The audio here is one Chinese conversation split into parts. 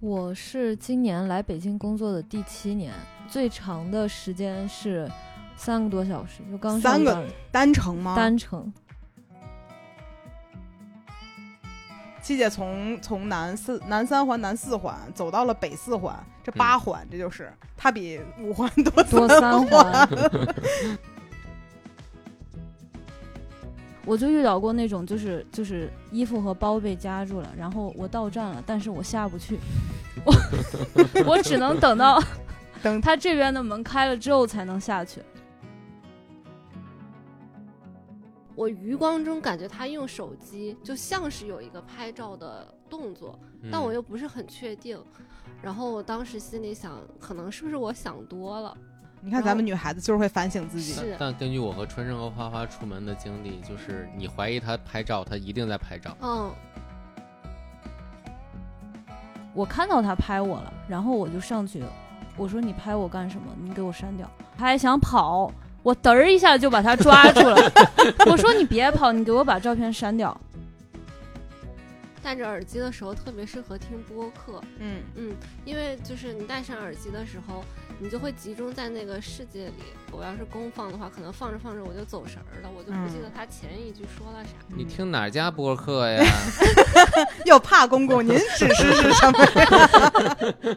我是今年来北京工作的第七年，最长的时间是三个多小时，就刚上三个单程吗？单程。七姐从从南四南三环、南四环走到了北四环，这八环，这就是她比五环多多三三环。我就遇到过那种，就是就是衣服和包被夹住了，然后我到站了，但是我下不去，我 我只能等到等他这边的门开了之后才能下去。我余光中感觉他用手机就像是有一个拍照的动作，但我嗯又不是很确定。然后我当时心里想，可能是不是我想多了？你看咱们女孩子就是会反省自己。是但根据我和春生和花花出门的经历，就是你怀疑他拍照，他一定在拍照。嗯，我看到他拍我了，然后我就上去，我说你拍我干什么？你给我删掉。他还想跑，我嘚儿一下就把他抓住了。我说你别跑，你给我把照片删掉。戴着耳机的时候特别适合听播客，嗯，嗯，因为就是你戴上耳机的时候，你就会集中在那个世界里。我要是公放的话，可能放着放着我就走神儿了，我就不记得嗯他前一句说了啥。你听哪家播客呀？又怕公公，您指示是什么呀？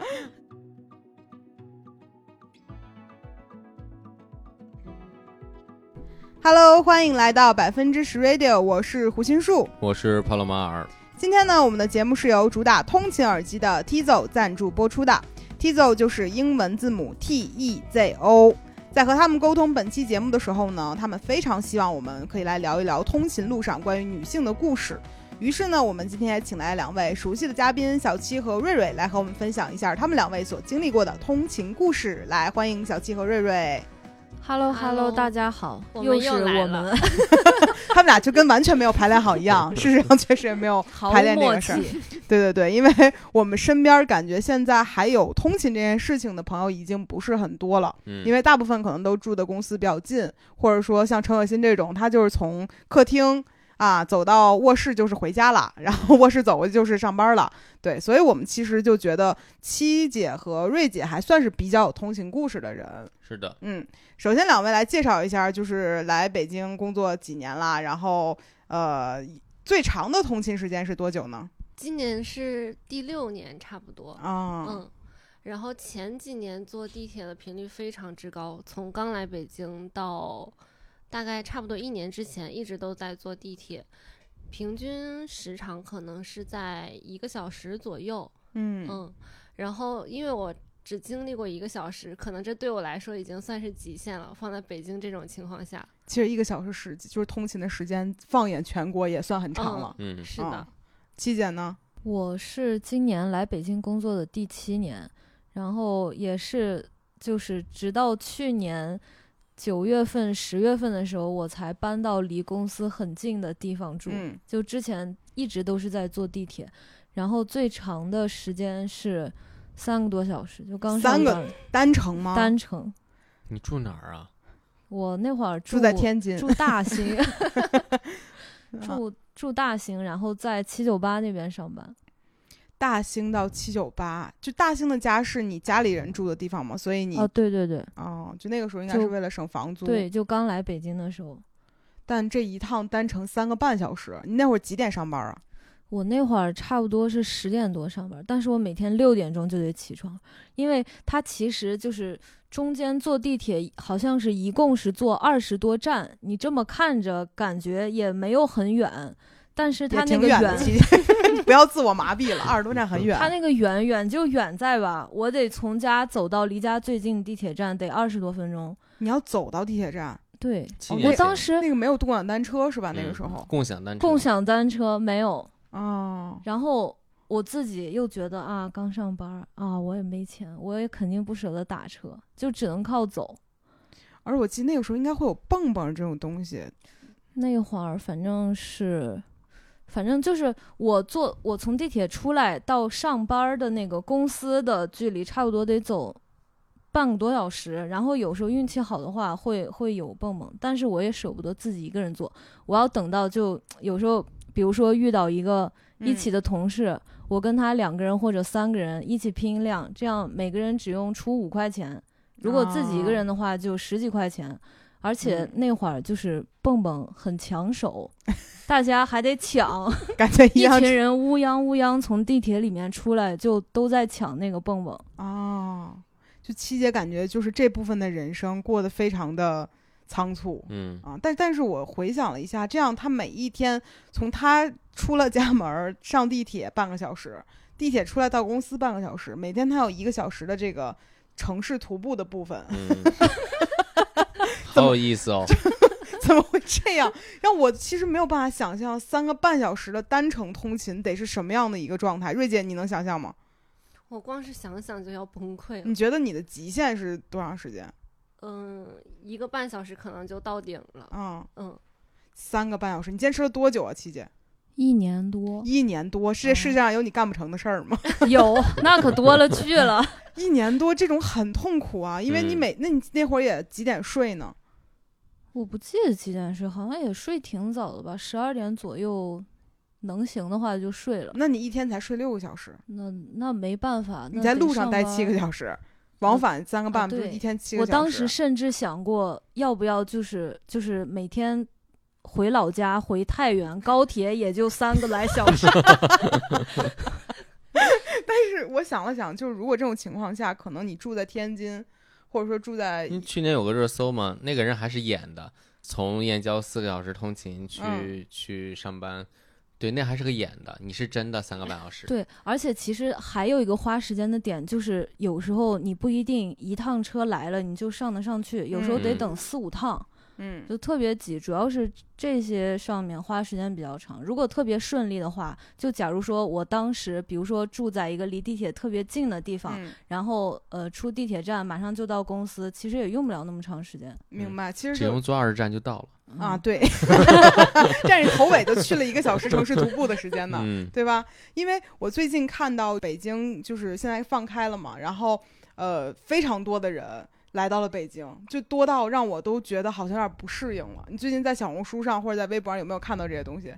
Hello，欢迎来到百分之十 Radio，我是胡心树。我是帕洛马尔。今天呢，我们的节目是由主打通勤耳机的 Tizo 赞助播出的。Tizo 就是英文字母 T E Z O。在和他们沟通本期节目的时候呢，他们非常希望我们可以来聊一聊通勤路上关于女性的故事。于是呢，我们今天也请来两位熟悉的嘉宾小七和瑞瑞来和我们分享一下他们两位所经历过的通勤故事。来，欢迎小七和瑞瑞。Hello Hello，大家好，我们是又来了我们 他们俩就跟完全没有排练好一样，事实上确实也没有排练这个事儿。对对对，因为我们身边感觉现在还有通勤这件事情的朋友已经不是很多了，嗯，因为大部分可能都住的公司比较近，或者说像陈可辛这种，他就是从客厅啊走到卧室就是回家了，然后卧室走过去就是上班了。对，所以我们其实就觉得七姐和瑞姐还算是比较有通勤故事的人。是的，嗯，首先两位来介绍一下，就是来北京工作几年啦，然后呃最长的通勤时间是多久呢？今年是第六年，差不多。啊、嗯，然后前几年坐地铁的频率非常之高，从刚来北京到大概差不多一年之前，一直都在坐地铁，平均时长可能是在一个小时左右。嗯嗯，然后因为我只经历过一个小时，可能这对我来说已经算是极限了。放在北京这种情况下，其实一个小时时就是通勤的时间，放眼全国也算很长了。嗯，是的啊，七姐呢？我是今年来北京工作的第七年，然后也是就是直到去年九月份、十月份的时候，我才搬到离公司很近的地方住。嗯就之前一直都是在坐地铁，然后最长的时间是三个多小时，就刚三个上单程吗？单程。你住哪儿啊？我那会儿住在天津，住大兴，啊 住住大兴，然后在七九八那边上班。大兴到七九八，就大兴的家是你家里人住的地方嘛？所以你哦，对对对哦，就那个时候应该是为了省房租。对，，就刚来北京的时候。但这一趟单程三个半小时，你那会儿几点上班啊？我那会儿差不多是十点多上班，但是我每天六点钟就得起床，因为它其实就是中间坐地铁，好像是一共是坐二十多站，你这么看着感觉也没有很远，但是它那个远 不要自我麻痹了，二十多站很远。它那个远远就远在吧，我得从家走到离家最近的地铁站得二十多分钟。你要走到地铁站，对，我当时那个没有共享单车是吧？那个嗯时候共享单车，共享单车没有，哦，然后我自己又觉得啊，刚上班儿啊，我也没钱，我也肯定不舍得打车，就只能靠走。而我记得那个时候应该会有蹦蹦这种东西，那会儿反正是，反正就是我坐我从地铁出来到上班儿的那个公司的距离，差不多得走半个多小时。然后有时候运气好的话会会有蹦蹦，但是我也舍不得自己一个人坐，我要等到就有时候，比如说遇到一个一起的，同事，我跟他两个人或者三个人一起拼量，这样每个人只用出五块钱。如果自己一个人的话，就十几块钱。而且嗯那会儿就是蹦蹦很抢手，大家还得抢，感觉一一样群人乌泱乌泱从地铁里面出来，就都在抢那个蹦蹦。哦，就七姐感觉就是这部分的人生过得非常的仓促。嗯，啊，但但是我回想了一下，这样他每一天从他出了家门儿上地铁半个小时，地铁出来到公司半个小时，每天他有一个小时的这个城市徒步的部分，嗯，好有意思哦。怎么会这样？让我其实没有办法想象三个半小时的单程通勤得是什么样的一个状态。瑞姐，你能想象吗？我光是想想就要崩溃了。你觉得你的极限是多长时间？嗯，一个半小时可能就到顶了。嗯，嗯，三个半小时，你坚持了多久啊，七姐？一年多一年多，是这世界上有你干不成的事儿吗？有，那可多了去了。一年多，这种很痛苦啊，因为你嗯每，那你那会儿也几点睡呢？我不记得几点睡，好像也睡挺早的吧，十二点左右，能行的话就睡了。那你一天才睡六个小时，那那没办法，你在路上待七个。小时，往返三个半，不是对一天七个小时？我当时甚至想过，要不要就是就是每天回老家回太原，高铁也就三个来小时。但是我想了想，就是如果这种情况下，可能你住在天津，或者说住在去年有个热搜嘛，那个人还是演的，从燕郊四个小时通勤去、嗯去上班，对，那还是个演的，你是真的三个半小时。对，而且其实还有一个花时间的点，就是有时候你不一定一趟车来了你就上得上去，有时候得嗯等四五趟。嗯就特别挤，主要是这些上面花时间比较长。如果特别顺利的话，就假如说我当时，比如说住在一个离地铁特别近的地方，嗯，然后呃出地铁站马上就到公司，其实也用不了那么长时间。明白。其实只用坐二十站就到了。啊，嗯，对，站着头尾就去了一个小时城市徒步的时间呢。嗯，对吧？因为我最近看到北京就是现在放开了嘛，然后呃，非常多的人来到了北京，就多到让我都觉得好像有点不适应了。你最近在小红书上或者在微博上有没有看到这些东西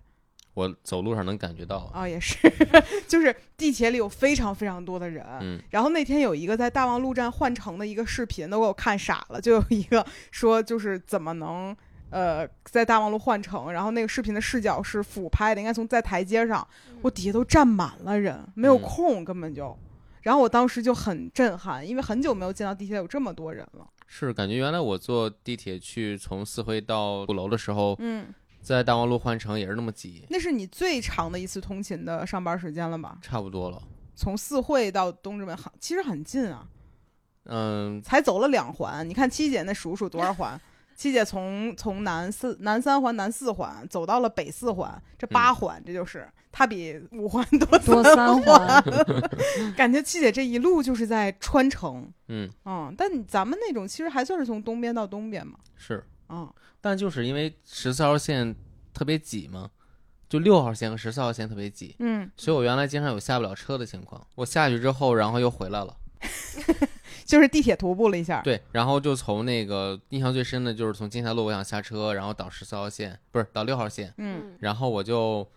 我走路上能感觉到。啊？也是，就是地铁里有非常非常多的人。嗯，然后那天有一个在大望路站换乘的一个视频，都给我看傻了。就有一个说，就是怎么能呃在大望路换乘，然后那个视频的视角是俯拍的，应该从在台阶上，我底下都站满了人，没有嗯空根本就。然后我当时就很震撼，因为很久没有见到地铁有这么多人了。是感觉原来我坐地铁去从四惠到鼓楼的时候，嗯，在大望路换乘也是那么挤，那是你最长的一次通勤的上班时间了吧？差不多了。从四惠到东直门，很其实很近啊，嗯，才走了两环。你看七姐那数数多少环？七姐从从南四南三环、南四环走到了北四环，这八环，这就是她比五环多多三环，感觉七姐这一路就是在穿城，嗯，嗯，但咱们那种其实还算是从东边到东边嘛，是，嗯，但就是因为十四号线特别挤嘛，就六号线和十四号线特别挤，嗯，所以我原来经常有下不了车的情况。我下去之后，然后又回来了。就是地铁徒步了一下，对，然后就从那个印象最深的就是从金台路我想下车，然后倒十四号线，不是倒六号线，嗯，然后我就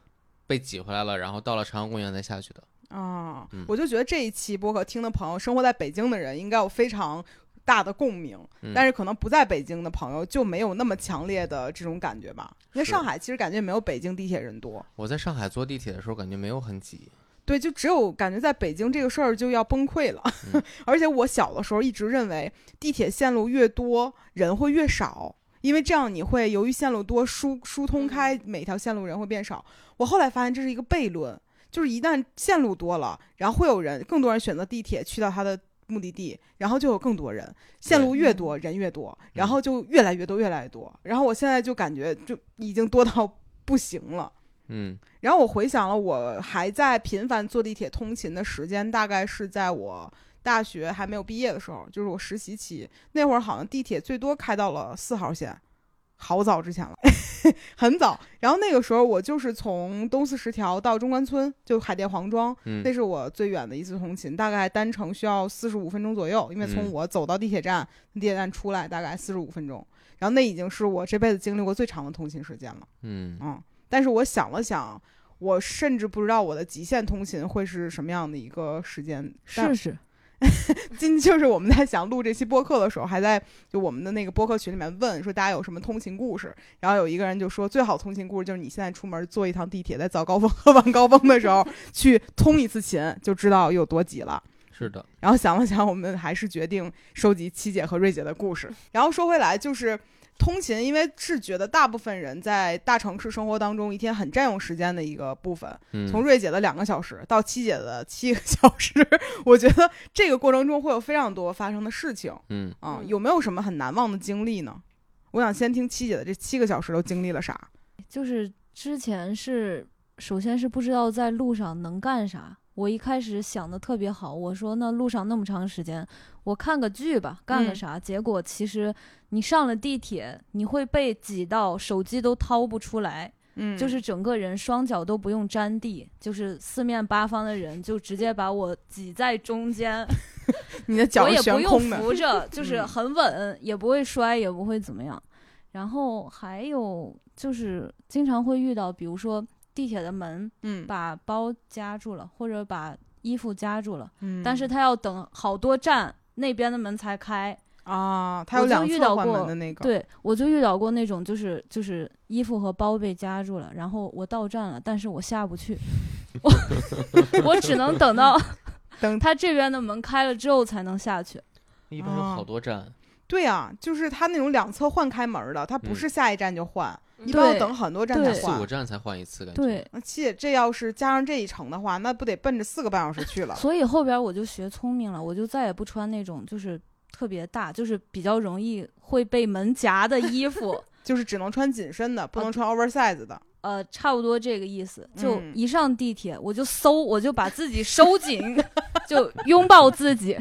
被挤回来了，然后到了朝阳公园才下去的。啊、嗯我就觉得这一期播客听的朋友，生活在北京的人应该有非常大的共鸣，嗯但是可能不在北京的朋友就没有那么强烈的这种感觉吧。因为上海其实感觉没有北京地铁人多，我在上海坐地铁的时候感觉没有很挤，对，就只有感觉在北京这个事儿就要崩溃了。嗯 而且我小的时候一直认为，地铁线路越多，人会越少，因为这样你会由于线路多疏疏通开每条线路人会变少。我后来发现这是一个悖论，就是一旦线路多了，然后会有人更多人选择地铁去到他的。目的地，然后就有更多人，线路越多，人越多，然后就越来越多，越来越多。然后我现在就感觉就已经多到 不行了。嗯然后我回想了，我还在频繁坐地铁通勤的时间，大概是在我大学还没有毕业的时候，就是我实习期那会儿，好像地铁最多开到了四号线，好早之前了，很早。然后那个时候我就是从东四十条到中关村，就海淀黄庄，嗯那是我最远的一次通勤，大概单程需要四十五分钟左右，因为从嗯我走到地铁站，地铁站出来大概四十五分钟。然后那已经是我这辈子经历过最长的通勤时间了。嗯嗯，但是我想了想，我甚至不知道我的极限通勤会是什么样的一个时间。但试试。今就是我们在想录这期播客的时候，还在就我们的那个播客群里面问说大家有什么通勤故事，然后有一个人就说最好通勤故事就是你现在出门坐一趟地铁，在早高峰和晚高峰的时候 去通一次勤，就知道有多挤了。是的，然后想了想，我们还是决定收集七姐和瑞姐的故事。然后说回来，就是通勤，因为是觉得大部分人在大城市生活当中一天很占用时间的一个部分。嗯，从瑞姐的两个小时到七姐的七个小时，我觉得这个过程中会有非常多发生的事情嗯，啊、嗯有没有什么很难忘的经历呢？我想先听七姐的这七个小时都经历了啥？就是之前是，首先是不知道在路上能干啥。我一开始想的特别好，我说那路上那么长时间，我看个剧吧，干个嗯啥？结果其实你上了地铁，你会被挤到手机都掏不出来，嗯，就是整个人双脚都不用沾地，就是四面八方的人就直接把我挤在中间，你的脚也不用扶着，就 是嗯很稳，也不会摔，也不会怎么样。然后还有就是经常会遇到，比如说地铁的门嗯把包夹住了，或者把衣服夹住了，嗯，但是他要等好多站那边的门才开。啊，他就两侧换遇到过门的那个，对我就遇到过那种，就是就是衣服和包被夹住了，然后我到站了，但是我下不去，我 我只能等到等他这边的门开了之后才能下去。一般有好多站，对啊、就是它那种两侧换开门的，它不嗯是下一站就换，嗯一般要等很多站才换四五。站才换一次，感觉。对，那七姐，这要是加上这一程的话，那不得奔着四个半小时去了？所以后边我就学聪明了，我就再也不穿那种就是特别大，就是比较容易会被门夹的衣服。就是只能穿紧身的，不啊能穿 oversize 的。呃，差不多这个意思。就嗯一上地铁，我就搜，我就把自己收紧，就拥抱自己。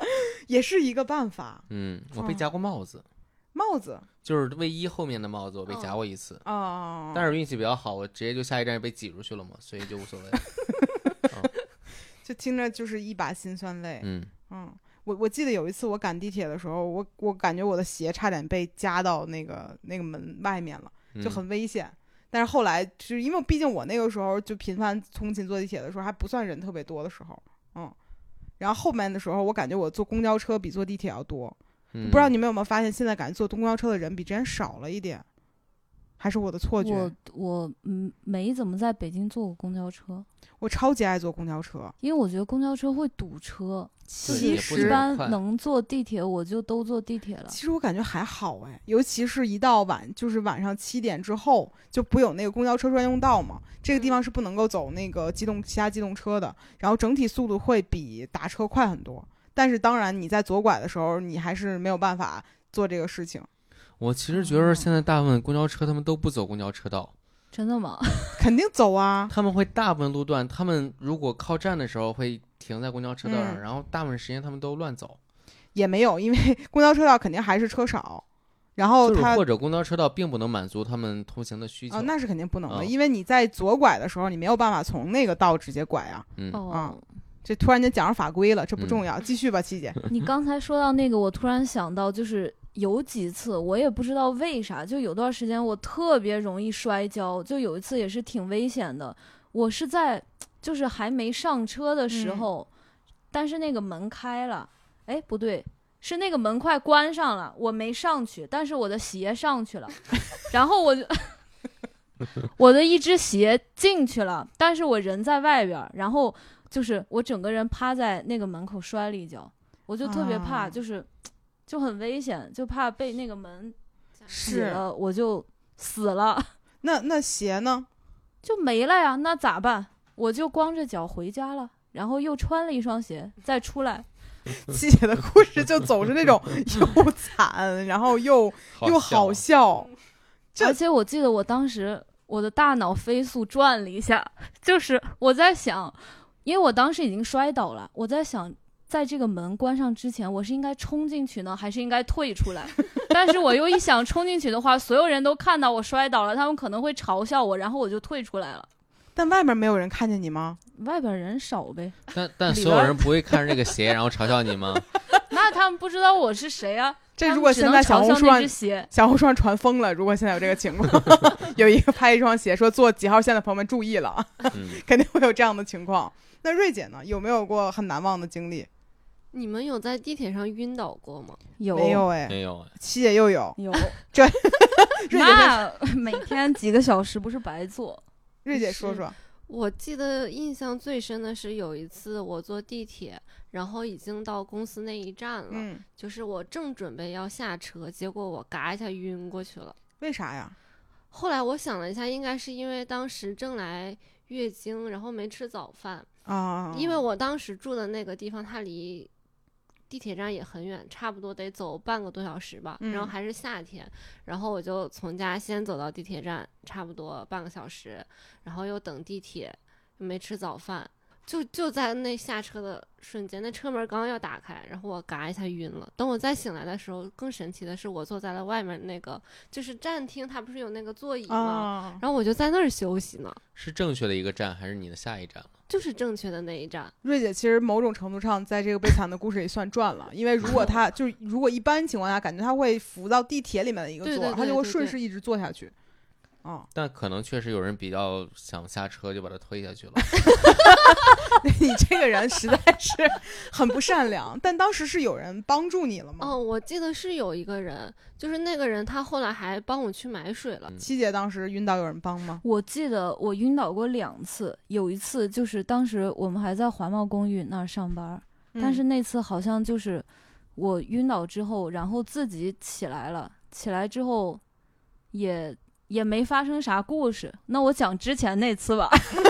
也是一个办法。嗯，我被哦夹过帽子，帽子就是卫衣后面的帽子，我被夹哦过一次。啊，但是运气比较好，我直接就下一站被挤出去了嘛，所以就无所谓。就听着就是一把辛酸泪。嗯，嗯，我我记得有一次我赶地铁的时候，我我感觉我的鞋差点被夹到那个那个门外面了，就嗯很危险。但是后来就是因为毕竟我那个时候就频繁通勤坐地铁的时候，还不算人特别多的时候，嗯。然后后面的时候，我感觉我坐公交车比坐地铁要多。嗯不知道你们有没有发现，现在感觉坐公交车的人比之前少了一点，还是我的错觉？我我嗯没怎么在北京坐过公交车，我超级爱坐公交车。因为我觉得公交车会堵车。其实一实般能坐地铁，我就都坐地铁了。其实我感觉还好哎，尤其是一到晚，就是晚上七点之后，就不有那个公交车专用道嘛，这个地方是不能够走那个机动其他机动车的，然后整体速度会比打车快很多。但是当然你在左拐的时候，你还是没有办法做这个事情，我其实觉得现在大部分公交车他们都不走公交车道，真的吗？肯定走啊。他们会大部分路段，他们如果靠站的时候会停在公交车道上，嗯然后大部分时间他们都乱走，也没有，因为公交车道肯定还是车少，然后就是它或者公交车道并不能满足他们通行的需求。啊、那是肯定不能的，啊因为你在左拐的时候，你没有办法从那个道直接拐啊。嗯，哦，这突然间讲上法规了，这不嗯重要，继续吧，七姐。你刚才说到那个，我突然想到，就是有几次我也不知道为啥，就有段时间我特别容易摔跤，就有一次也是挺危险的。我是在就是还没上车的时嗯候，但是那个门开了，哎，不对。是那个门快关上了，我没上去，但是我的鞋上去了，然后我就 我的一只鞋进去了，但是我人在外边儿，然后就是我整个人趴在那个门口摔了一跤，我就特别怕，啊就是就很危险，就怕被那个门挤了，我就死了，那那鞋呢？就没了呀。那咋办？我就光着脚回家了，然后又穿了一双鞋再出来。七姐的故事就总是那种 又惨，然后又又好笑。而且我记得我当时我的大脑飞速转了一下，就是我在想，因为我当时已经摔倒了，我在想，在这个门关上之前，我是应该冲进去呢，还是应该退出来？但是我又一想，冲进去的话，所有人都看到我摔倒了，他们可能会嘲笑我，然后我就退出来了。但外面没有人看见你吗？外边人少呗，但但所有人不会看着这个鞋然后嘲笑你吗？那他他们不知道我是谁啊。这如果现在小红书上小红书上传疯了，如果现在有这个情况，有一个拍一双鞋说坐几号线的朋友们注意了，嗯，肯定会有这样的情况。那瑞姐呢？有没有过很难忘的经历？你们有在地铁上晕倒过吗？有没有哎，没有哎，七姐又有。有，这那每天几个小时不是白坐？瑞姐说说，我记得印象最深的是有一次我坐地铁，然后已经到公司那一站了，嗯，就是我正准备要下车，结果我嘎一下晕过去了。为啥呀？后来我想了一下，应该是因为当时正来月经，然后没吃早饭，啊，因为我当时住的那个地方它离地铁站也很远，差不多得走半个多小时吧。然后嗯还是夏天，然后我就从家先走到地铁站，差不多半个小时，然后又等地铁，又没吃早饭。就就在那下车的瞬间，那车门刚要打开，然后我嘎一下晕了。等我再醒来的时候，更神奇的是，我坐在了外面那个就是站厅，它不是有那个座椅吗？啊，然后我就在那儿休息呢，是正确的一个站还是你的下一站了？就是正确的那一站。瑞姐其实某种程度上在这个悲惨的故事里算赚了，因为如果她 就是如果一般情况下，感觉她会扶到地铁里面的一个座儿，对对她就会顺势一直坐下去。啊，但可能确实有人比较想下车，就把他推下去了。你这个人实在是很不善良。但当时是有人帮助你了吗？哦，我记得是有一个人，就是那个人，他后来还帮我去买水了。七姐当时晕倒有人帮吗？我记得我晕倒过两次，有一次就是当时我们还在环贸公寓那儿上班儿，但是嗯那次好像就是我晕倒之后，然后自己起来了，起来之后也也没发生啥故事。那我讲之前那次吧，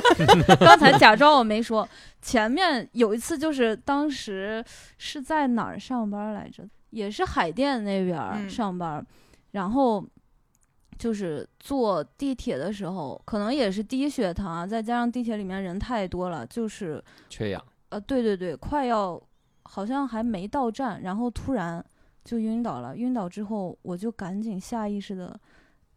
刚才假装我没说。前面有一次就是当时是在哪儿上班来着，也是海淀那边上班，然后。就是坐地铁的时候，可能也是低血糖啊，再加上地铁里面人太多了，就是缺氧，呃，对对对，快要好像还没到站，然后突然就晕倒了。晕倒之后，我就赶紧下意识的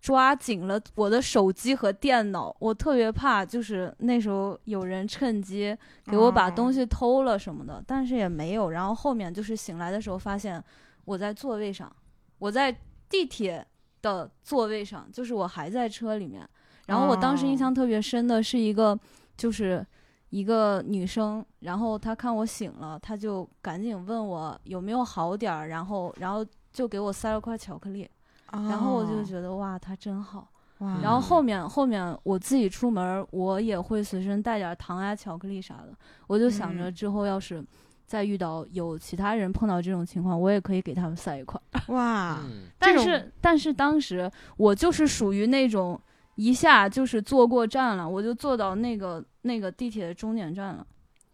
抓紧了我的手机和电脑，我特别怕就是那时候有人趁机给我把东西。偷了什么的，但是也没有。然后后面就是醒来的时候发现我在座位上，我在地铁的座位上，就是我还在车里面。然后我当时印象特别深的是一个，就是一个女生，然后她看我醒了，她就赶紧问我有没有好点儿，然后然后就给我塞了块巧克力，然后我就觉得哇，他真好。哇，然后后面后面我自己出门儿，我也会随身带点儿糖啊、巧克力啥的。我就想着嗯之后要是再遇到有其他人碰到这种情况，我也可以给他们塞一块儿。哇，嗯，但是但是当时我就是属于那种一下就是坐过站了，我就坐到那个那个地铁的终点站了，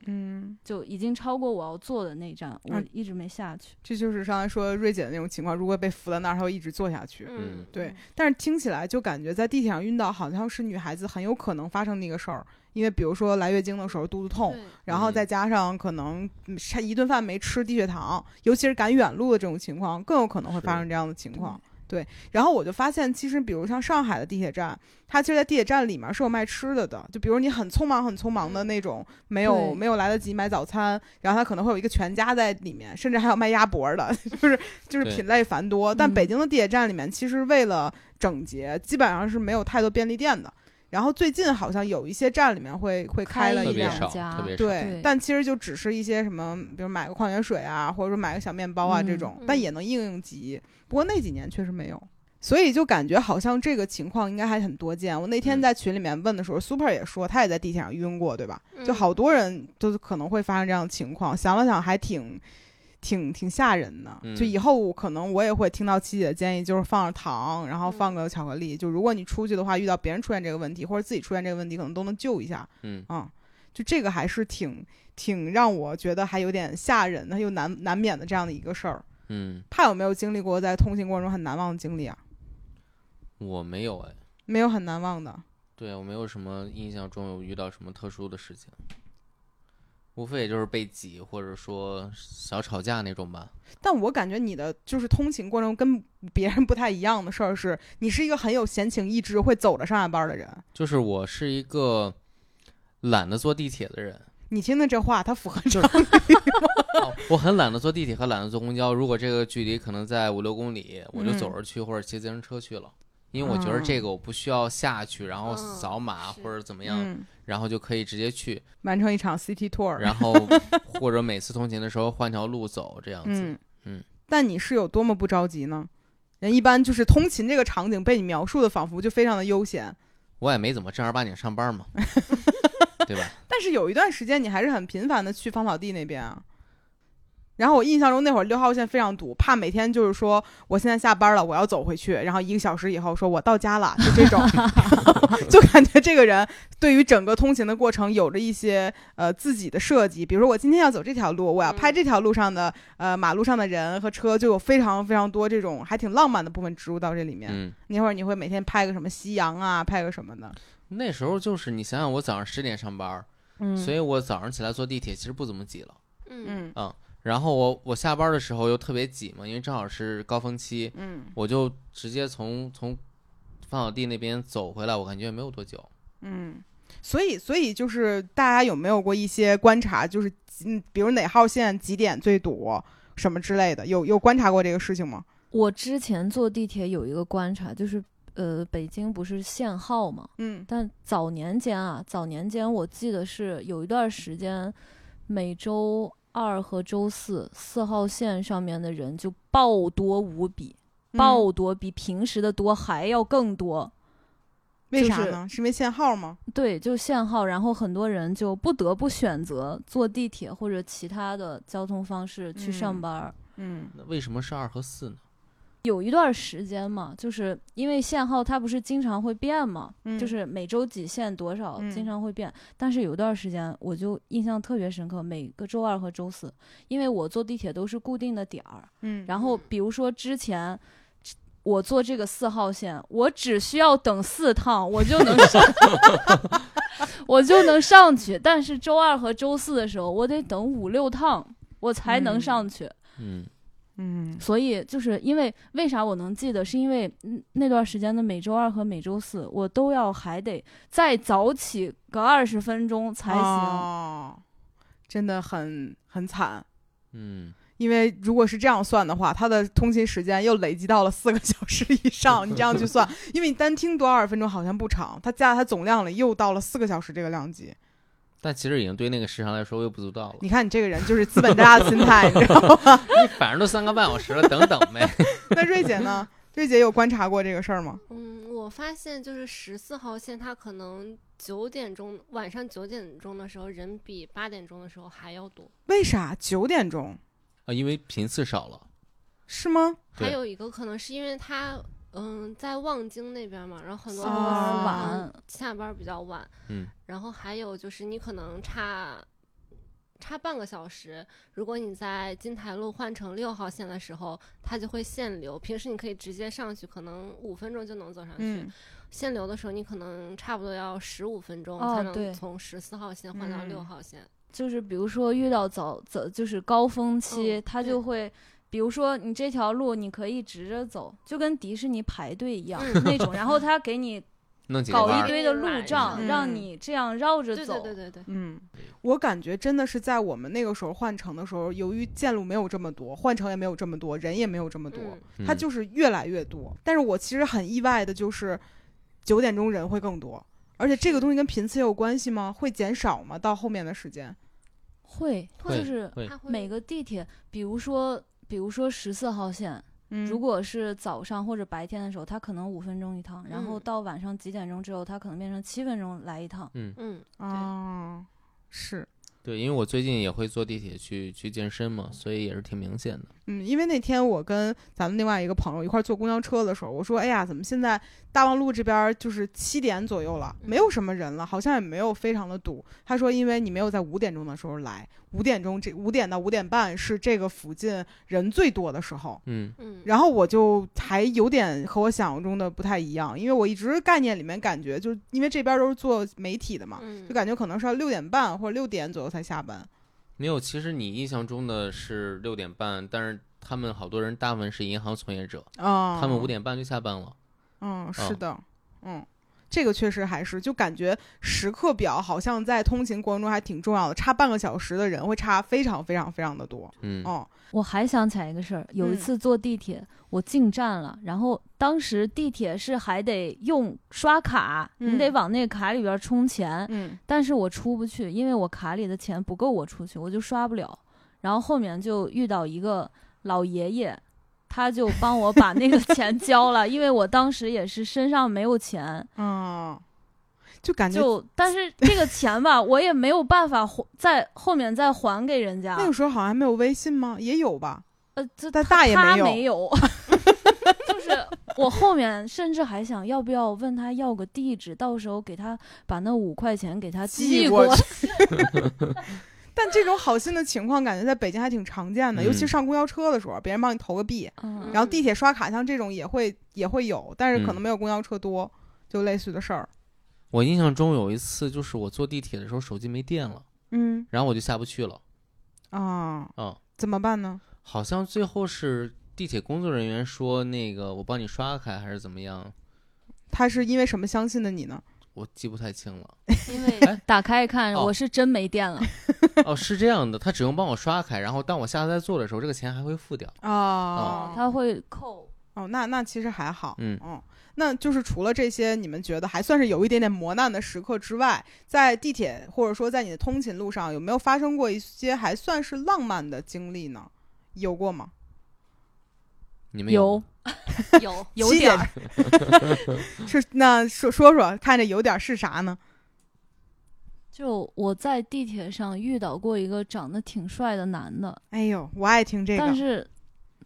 嗯，就已经超过我要坐的那站，我嗯一直没下去。这就是刚才说瑞姐的那种情况，如果被扶在那儿，她会一直坐下去。嗯对，但是听起来就感觉在地铁上晕倒，好像是女孩子很有可能发生的一个事儿。因为比如说来月经的时候肚子痛，然后再加上可能嗯吃一顿饭没吃低血糖，尤其是赶远路的这种情况，更有可能会发生这样的情况。对，然后我就发现，其实比如像上海的地铁站，它其实，在地铁站里面是有卖吃的的。就比如你很匆忙、很匆忙的那种，没有没有来得及买早餐，然后它可能会有一个全家在里面，甚至还有卖鸭脖的，就是就是品类繁多。但嗯北京的地铁站里面，其实为了整洁，基本上是没有太多便利店的。然后最近好像有一些站里面会会开了一两特别少，家特别少。对，对但其实就只是一些什么，比如买个矿泉水啊，或者说买个小面包啊、这嗯种，嗯但也能应应急。不过那几年确实没有，所以就感觉好像这个情况应该还很多见。我那天嗯在群里面问的时候、s u p e r 也说他也在地铁上晕过，对吧？就嗯好多人都可能会发生这样的情况。想了想，还挺。挺挺吓人的，嗯就以后可能我也会听到七姐的建议，就是放着糖，然后嗯放个巧克力。就如果你出去的话，遇到别人出现这个问题，或者自己出现这个问题，可能都能救一下。嗯，啊、就这个还是挺挺让我觉得还有点吓人的，又难难免的这样的一个事儿。嗯，他有没有经历过在通行过程中很难忘的经历啊？我没有哎，没有很难忘的，对我没有什么印象中有遇到什么特殊的事情，无非也就是被挤或者说小吵架那种吧。但我感觉你的就是通勤过程中跟别人不太一样的事儿是，你是一个很有闲情逸致，会走着上下班的人。就是我是一个懒得坐地铁的人，你听的这话，它符合就常理。哦我很懒得坐地铁和懒得坐公交。如果这个距离可能在五六公里，我就走着去或者骑自行车去了，因为我觉得这个我不需要下去，然后嗯扫码或者怎么样，嗯，然后就可以直接去，完成一场 city tour。然后 或者每次通勤的时候换条路走这样子。嗯嗯，但你是有多么不着急呢？人一般就是通勤这个场景被你描述的仿佛就非常的悠闲，我也没怎么正儿八经上班嘛，对吧？但是有一段时间你还是很频繁的去芳草地那边啊。然后我印象中那会儿六号线非常堵，怕每天就是说我现在下班了，我要走回去，然后一个小时以后说我到家了，就这种 就感觉这个人对于整个通勤的过程有着一些呃自己的设计，比如说我今天要走这条路，我要拍嗯这条路上的呃马路上的人和车，就有非常非常多这种还挺浪漫的部分植入到这里面。嗯，那会儿你会每天拍个什么夕阳啊，拍个什么的，那时候就是你想想，我早上十点上班，嗯。所以我早上起来坐地铁其实不怎么挤了。嗯。嗯然后我我下班的时候又特别挤嘛，因为正好是高峰期，嗯我就直接从从芳草地那边走回来，我感觉也没有多久。嗯，所以所以就是大家有没有过一些观察，就是嗯，比如哪号线几点最堵什么之类的，有有观察过这个事情吗？我之前坐地铁有一个观察，就是呃，北京不是限号嘛，嗯但早年间啊，早年间我记得是有一段时间，每周二和周四四号线上面的人就爆多无比，嗯爆多比平时的多还要更多。为啥呢？是因为限号吗？对，就限号，然后很多人就不得不选择坐地铁或者其他的交通方式去上嗯班儿。嗯那为什么是二和四呢？有一段时间嘛，就是因为限号它不是经常会变嘛，嗯就是每周几限多少，嗯经常会变。但是有一段时间我就印象特别深刻，每个周二和周四，因为我坐地铁都是固定的点儿，嗯，然后比如说之前。我坐这个四号线，我只需要等四趟，我就能上，我就能上去。但是周二和周四的时候，我得等五六趟，我才能嗯上去。嗯，嗯所以就是因为为啥我能记得，是因为嗯那段时间的每周二和每周四，我都要还得再早起个二十分钟才行。哦，真的很很惨。嗯，因为如果是这样算的话，他的通勤时间又累积到了四个小时以上。你这样去算，因为你单听多二十分钟好像不长，它加它总量里又到了四个小时这个量级。但其实已经对那个时长来说微不足道了。你看你这个人就是资本家的心态，你知道吗？你反正都三个半小时了，等等呗。那瑞姐呢？瑞姐有观察过这个事儿吗？嗯，我发现就是十四号线，它可能九点钟晚上九点钟的时候，人比八点钟的时候还要多。为啥九点钟啊，因为频次少了。是吗？还有一个可能是因为它，嗯，在望京那边嘛，然后很多下公司班可能晚下班比较晚，嗯，然后还有就是你可能差差半个小时，如果你在金台路换乘六号线的时候，它就会限流。平时你可以直接上去，可能五分钟就能走上去。嗯限流的时候，你可能差不多要十五分钟哦才能从十四号线换到六嗯号线。就是比如说遇到早早就是高峰期，嗯它就会。比如说，你这条路你可以直着走，就跟迪士尼排队一样、嗯那种，然后他给你。搞一堆的路障，嗯让你这样绕着对走。对对对对，嗯，我感觉真的是在我们那个时候换乘的时候，由于线路没有这么多，换乘也没有这么多，人也没有这么多，嗯它就是越来越多。但是我其实很意外的就是，九点钟人会更多，而且这个东西跟频次有关系吗？会减少吗？到后面的时间？会，会就是每个地铁，比如说，比如说十四号线，嗯如果是早上或者白天的时候，它可能五分钟一趟，然后嗯到晚上几点钟之后，它可能变成七分钟来一趟。嗯，嗯，哦，是。对，因为我最近也会坐地铁去去健身嘛，所以也是挺明显的。嗯，因为那天我跟咱们另外一个朋友一块儿坐公交车的时候，我说：“哎呀，怎么现在大望路这边儿就是七点左右了，没有什么人了，好像也没有非常的堵。”他说：“因为你没有在五点钟的时候来，五点钟这五点到五点半是这个附近人最多的时候。”嗯，嗯，然后我就还有点和我想象中的不太一样，因为我一直概念里面感觉，就是因为这边都是做媒体的嘛，嗯就感觉可能是要六点半或者六点左右才下班。没有，其实你印象中的是六点半，但是他们好多人大部分是银行从业者，啊、他们五点半就下班了。嗯，是的，嗯，这个确实还是，就感觉时刻表好像在通勤过程中还挺重要的，差半个小时的人会差非常非常非常的多。嗯，哦，我还想起来一个事儿，有一嗯次坐地铁，我进站了，然后当时地铁是还得用刷卡，嗯你得往那个卡里边充钱，嗯但是我出不去，因为我卡里的钱不够我出去，我就刷不了。然后后面就遇到一个老爷爷，他就帮我把那个钱交了，因为我当时也是身上没有钱，嗯，就感觉就但是这个钱吧，我也没有办法还在后面再还给人家。那个时候好像还没有微信吗？也有吧？呃，这他他大爷没有没有，就是我后面甚至还想要不要问他要个地址，到时候给他把那五块钱给他寄过过去。但这种好心的情况，感觉在北京还挺常见的，嗯尤其上公交车的时候，别人帮你投个币，嗯，然后地铁刷卡，像这种也会也会有，但是可嗯能没有公交车多，就类似的事儿。我印象中有一次，就是我坐地铁的时候手机没电了，嗯然后我就下不去了。啊，嗯，怎么办呢？好像最后是地铁工作人员说那个我帮你刷开还是怎么样，他是因为什么相信的你呢？我记不太清了。因为哎打开一看，哦我是真没电了。哦，是这样的，他只用帮我刷开，然后当我下次再做的时候，这个钱还会付掉。哦，他会扣。哦，那那其实还好，嗯哦，那就是除了这些，你们觉得还算是有一点点磨难的时刻之外，在地铁或者说在你的通勤路上，有没有发生过一些还算是浪漫的经历呢？有过吗？你们有有 有点儿，是那说说说，看着有点是啥呢？就我在地铁上遇到过一个长得挺帅的男的，哎呦，我爱听这个，但是，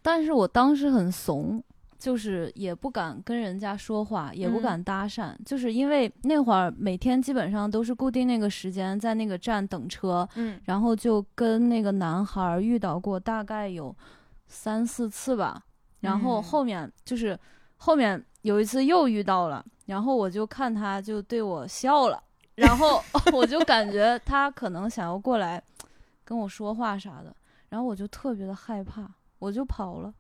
但是我当时很怂，就是也不敢跟人家说话，也不嗯。敢搭讪，就是因为那会儿每天基本上都是固定那个时间在那个站等车，嗯然后就跟那个男孩儿遇到过大概有三四次吧，然后嗯后面就是后面有一次又遇到了，然后我就看他就对我笑了，然后 我就感觉他可能想要过来跟我说话啥的，然后我就特别的害怕，我就跑了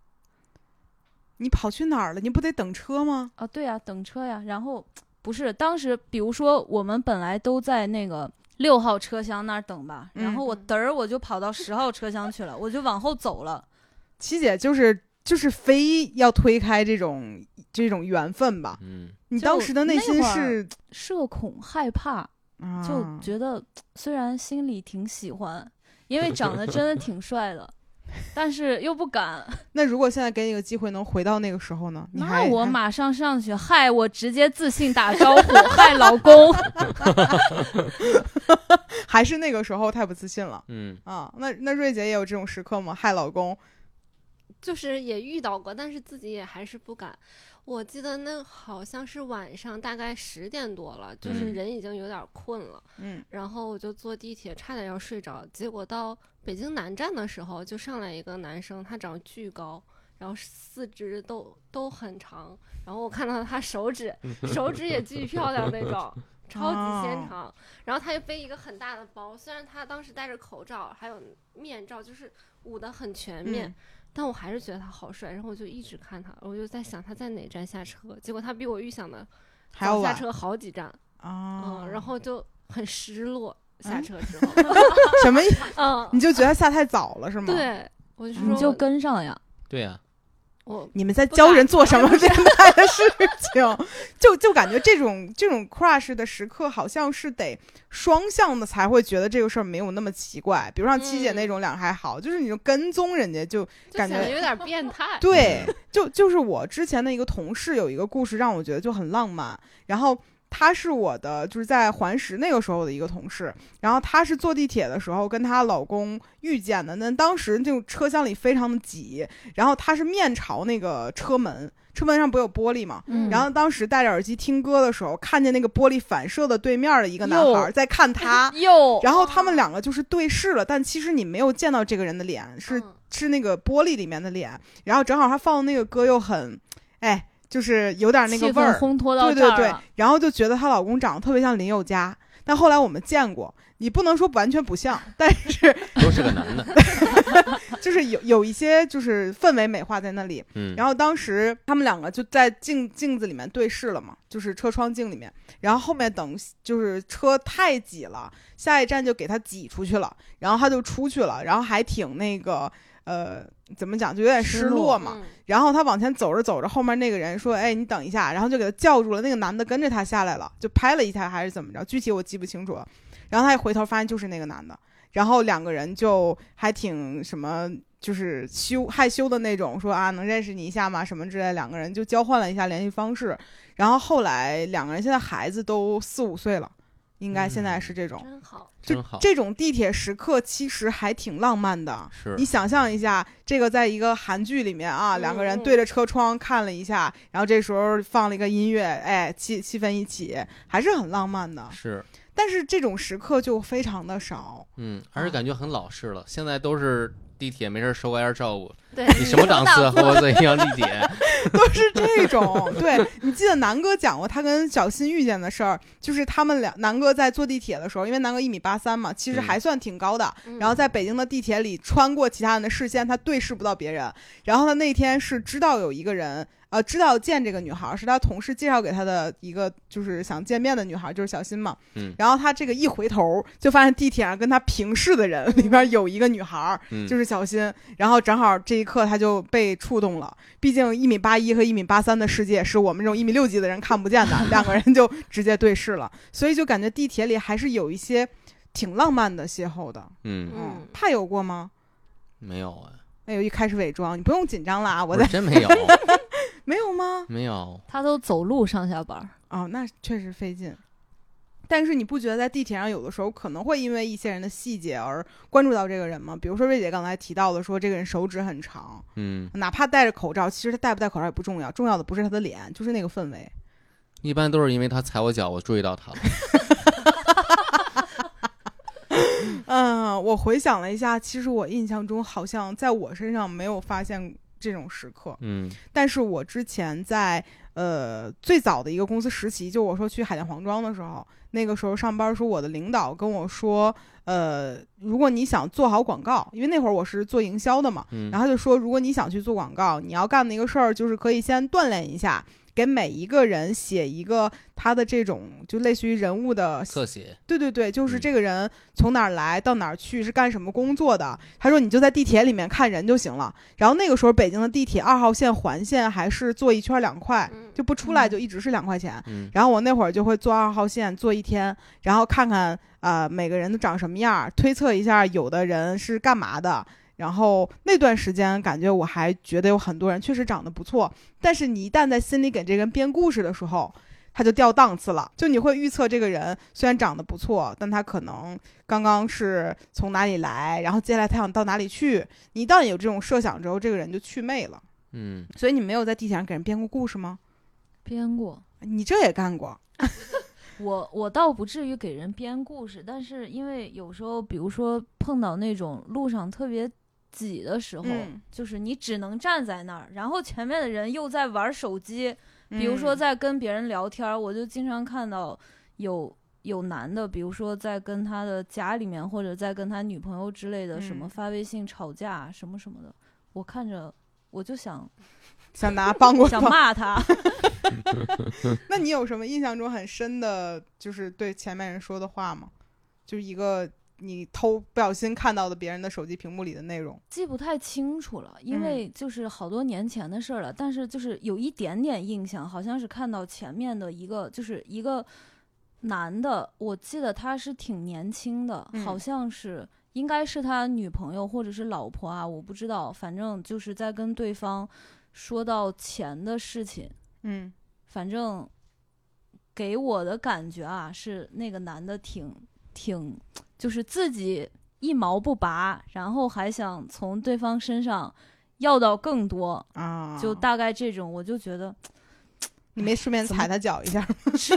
你跑去哪儿了？你不得等车吗？啊，对呀、等车呀，然后不是当时比如说我们本来都在那个。六号车厢那儿等吧，然后我嗯嘚儿我就跑到十号车厢去了，我就往后走了。七姐就是就是非要推开这种这种缘分吧？嗯，你当时的内心是社恐害怕，就啊觉得虽然心里挺喜欢，因为长得真的挺帅的，但是又不敢。那如果现在给你个机会能回到那个时候呢？你那我马上上去，嗨，我直接自信打招呼，嗨，老公。还是那个时候太不自信了嗯，啊？那那瑞姐也有这种时刻吗？害老公，就是也遇到过，但是自己也还是不敢。我记得那好像是晚上大概十点多了，就是嗯人已经有点困了，嗯然后我就坐地铁，差点要睡着。结果到北京南站的时候，就上来一个男生，他长巨高，然后四肢都都很长，然后我看到他手指 手指也巨漂亮那种，超级纤哦长。然后他又背一个很大的包，虽然他当时戴着口罩，还有面罩，就是捂得很全面。嗯但我还是觉得他好帅，然后我就一直看他，我就在想他在哪站下车，结果他比我预想的还要下车好几站，啊嗯，然后就很失落。下嗯车之后，什么意？嗯，你就觉得下太早了是吗？，对，我就说你就跟上呀，对呀、我你们在教人做什么 变态的事情？就就感觉这种这种 crush 的时刻，好像是得双向的才会觉得这个事儿没有那么奇怪。比如像七姐那种两个还好，就是你就跟踪人家就就感觉有点变态。对，就就是我之前的一个同事有一个故事让我觉得就很浪漫，然后。她是我的，就是在环石那个时候的一个同事，然后她是坐地铁的时候跟她老公遇见的。那当时那种车厢里非常的挤，然后她是面朝那个车门，车门上不有玻璃吗？嗯然后当时戴着耳机听歌的时候，看见那个玻璃反射的对面的一个男哟孩在看她，哟，然后他们两个就是对视了，但其实你没有见到这个人的脸，是嗯是那个玻璃里面的脸，然后正好他放的那个歌又很，哎，就是有点那个味儿，烘托到对对对这儿了，然后就觉得她老公长得特别像林宥嘉，但后来我们见过，你不能说完全不像，但是 都是个男的，就是有有一些就是氛围美化在那里。嗯，然后当时他们两个就在镜镜子里面对视了嘛，就是车窗镜里面。然后后面等就是车太挤了，下一站就给他挤出去了，然后他就出去了，然后还挺那个呃怎么讲，就有点失落嘛。嗯然后他往前走着走着，后面那个人说：“哎，你等一下。”然后就给他叫住了。那个男的跟着他下来了，就拍了一下还是怎么着，具体我记不清楚了。然后他一回头发现就是那个男的，然后两个人就还挺什么，就是羞害羞的那种，说啊能认识你一下吗？什么之类。两个人就交换了一下联系方式。然后后来两个人现在孩子都四五岁了，应该现在是这种。真好，真好，这种地铁时刻其实还挺浪漫的。是你想象一下，这个在一个韩剧里面啊，嗯两个人对着车窗看了一下，然后这时候放了一个音乐，哎，气气氛一起，还是很浪漫的。是，但是这种时刻就非常的少。嗯，还是感觉很老式了。现在都是地铁没事儿收个点照顾，对你什么档次？和我坐一样地铁，都是这种。对你记得南哥讲过他跟小新遇见的事儿，就是他们俩南哥在坐地铁的时候，因为南哥一米八三嘛，其实嗯还算挺高的。嗯然后在北京的地铁里穿过其他人的视线，他对视不到别人。然后他那天是知道有一个人，呃，知道见这个女孩，是他同事介绍给他的一个就是想见面的女孩，就是小新嘛。嗯然后他这个一回头，就发现地铁上跟他平视的人里边有一个女孩，嗯，就是小新。然后正好这一刻他就被触动了，毕竟一米八一和一米八三的世界是我们这种一米六几的人看不见的，两个人就直接对视了。所以就感觉地铁里还是有一些挺浪漫的邂逅的。嗯，嗯怕有过吗？没有啊，哎呦，一开始伪装，你不用紧张了啊！我在真没有，没有吗？没有，他都走路上下班儿，哦，那确实费劲。但是你不觉得在地铁上有的时候可能会因为一些人的细节而关注到这个人吗？比如说瑞姐刚才提到的，说这个人手指很长，嗯，哪怕戴着口罩，其实他戴不戴口罩也不重要，重要的不是他的脸，就是那个氛围。一般都是因为他踩我脚，我注意到他了。嗯，我回想了一下，其实我印象中好像在我身上没有发现这种时刻。嗯但是我之前在呃最早的一个公司实习，就我说去海淀黄庄的时候，那个时候上班的时候，我的领导跟我说，呃，如果你想做好广告，因为那会儿我是做营销的嘛，嗯，然后他就说，如果你想去做广告，你要干的一个事儿就是可以先锻炼一下。给每一个人写一个他的这种就类似于人物的特写，对对对，就是嗯这个人从哪儿来到哪儿去，是干什么工作的。他说你就在地铁里面看人就行了。然后那个时候北京的地铁二号线环线还是坐一圈两块，嗯就不出来嗯就一直是两块钱。嗯然后我那会儿就会坐二号线坐一天，然后看看呃每个人都长什么样儿，推测一下有的人是干嘛的。然后那段时间感觉我还觉得有很多人确实长得不错，但是你一旦在心里给这个人编故事的时候，他就掉档次了。就你会预测这个人虽然长得不错，但他可能刚刚是从哪里来，然后接下来他想到哪里去。你一旦有这种设想之后，这个人就去魅了。嗯，所以你没有在地铁上给人编过故事吗？编过。你这也干过？我我倒不至于给人编故事，但是因为有时候，比如说碰到那种路上特别挤的时候，嗯就是你只能站在那儿，然后前面的人又在玩手机，比如说嗯在跟别人聊天儿，我就经常看到有有男的，比如说在跟他的家里面或者在跟他女朋友之类的什么嗯发微信吵架什么什么的，我看着我就想 想拿帮过 想？骂他，那你有什么印象中很深的，就是对前面人说的话吗？就是一个你偷不小心看到的别人的手机屏幕里的内容。记不太清楚了，因嗯为就是好多年前的事儿了。但是就是有一点点印象，好像是看到前面的一个，就是一个男的，我记得他是挺年轻的，嗯好像是应该是他女朋友或者是老婆啊，我不知道，反正就是在跟对方说到钱的事情，嗯反正给我的感觉啊，是那个男的挺挺，就是自己一毛不拔，然后还想从对方身上要到更多，啊，就大概这种，我就觉得你没顺便踩他脚一下吗？这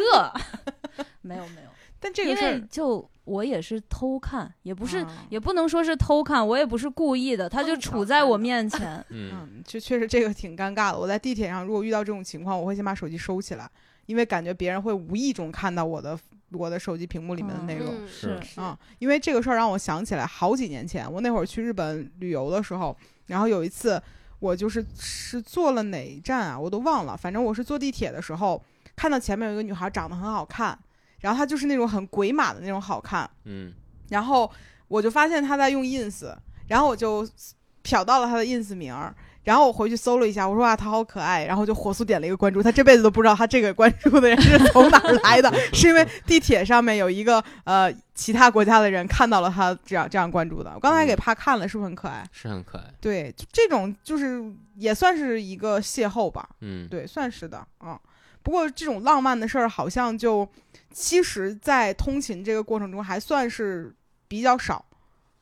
没有没有，但这个因为事儿就我也是偷看，也不是。啊也不能说是偷看，我也不是故意的，他就处在我面 前。嗯，嗯，确确实这个挺尴尬的。我在地铁上如果遇到这种情况，我会先把手机收起来，因为感觉别人会无意中看到我的我的手机屏幕里面的内容。嗯是是啊，因为这个事儿让我想起来好几年前，我那会儿去日本旅游的时候，然后有一次我就是是坐了哪一站啊，我都忘了，反正我是坐地铁的时候看到前面有一个女孩长得很好看，然后她就是那种很鬼马的那种好看，嗯，然后我就发现她在用 ins，然后我就瞟到了她的 ins 名儿。然后我回去搜了一下，我说哇，他好可爱，然后就火速点了一个关注。他这辈子都不知道他这个关注的人是从哪儿来的，是因为地铁上面有一个呃其他国家的人看到了他这样这样关注的。我刚才给嗯帕看了，是不是很可爱？是很可爱。对，就这种就是也算是一个邂逅吧，嗯，对，算是的啊、嗯。不过这种浪漫的事儿好像就其实，在通勤这个过程中还算是比较少。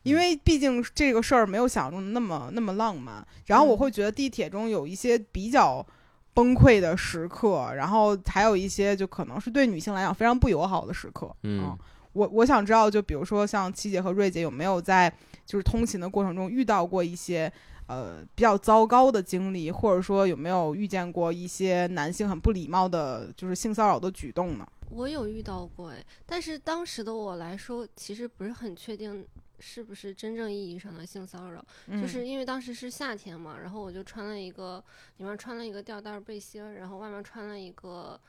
因为毕竟这个事儿没有想象中那么那么浪漫，然后我嗯会觉得地铁中有一些比较崩溃的时刻，然后还有一些就可能是对女性来讲非常不友好的时刻。嗯，我我想知道，就比如说像七姐和瑞姐有没有在就是通勤的过程中遇到过一些呃比较糟糕的经历，或者说有没有遇见过一些男性很不礼貌的，就是性骚扰的举动呢？我有遇到过哎，但是当时的我来说，其实不是很确定是不是真正意义上的性骚扰，就嗯。是因为当时是夏天嘛，然后我就穿了一个里面穿了一个吊带儿背心儿，然后外面穿了一个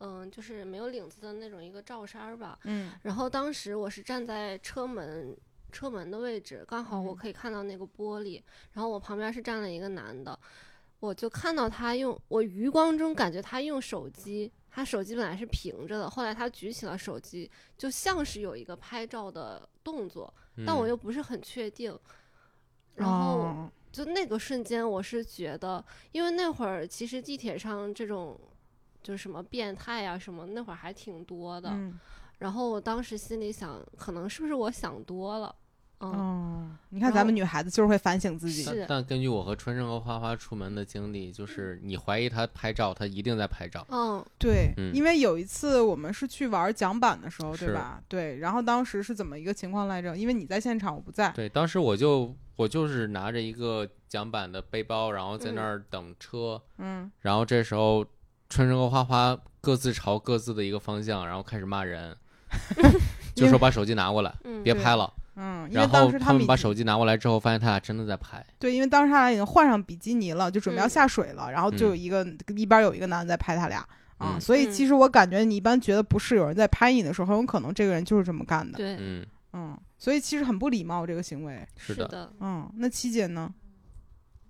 嗯，就是没有领子的那种一个罩衫儿吧。嗯。然后当时我是站在车门车门的位置，刚好我嗯。可以看到那个玻璃，然后我旁边是站了一个男的，我就看到他用我余光中感觉他用手机，他手机本来是平着的，后来他举起了手机，就像是有一个拍照的动作，但我嗯又不是很确定。然后哦就那个瞬间，我是觉得，因为那会儿其实地铁上这种就是什么变态啊、什么，那会儿还挺多的。嗯然后我当时心里想，可能是不是我想多了？嗯，哦，你看咱们女孩子就是会反省自己。是但但根据我和春生和花花出门的经历，就是你怀疑他拍照，他一定在拍照。嗯，对，嗯因为有一次我们是去玩桨板的时候，对吧？对，然后当时是怎么一个情况来着？因为你在现场，我不在。对，当时我就我就是拿着一个桨板的背包，然后在嗯那儿等车，嗯然后这时候春生和花花各自朝各自的一个方向，然后开始骂人，就说把手机拿过来，嗯，别拍了。嗯，因为然后当时他们把手机拿过来之后，发现他俩真的在拍。对，因为当时他俩已经换上比基尼了，就准备要嗯下水了，然后就有一个、一边有一个男的在拍他俩啊，嗯所以其实我感觉你一般觉得不是有人在拍你的时候，很有可能这个人就是这么干的，对，嗯，嗯，所以其实很不礼貌这个行为，是的，的，嗯，那七姐呢？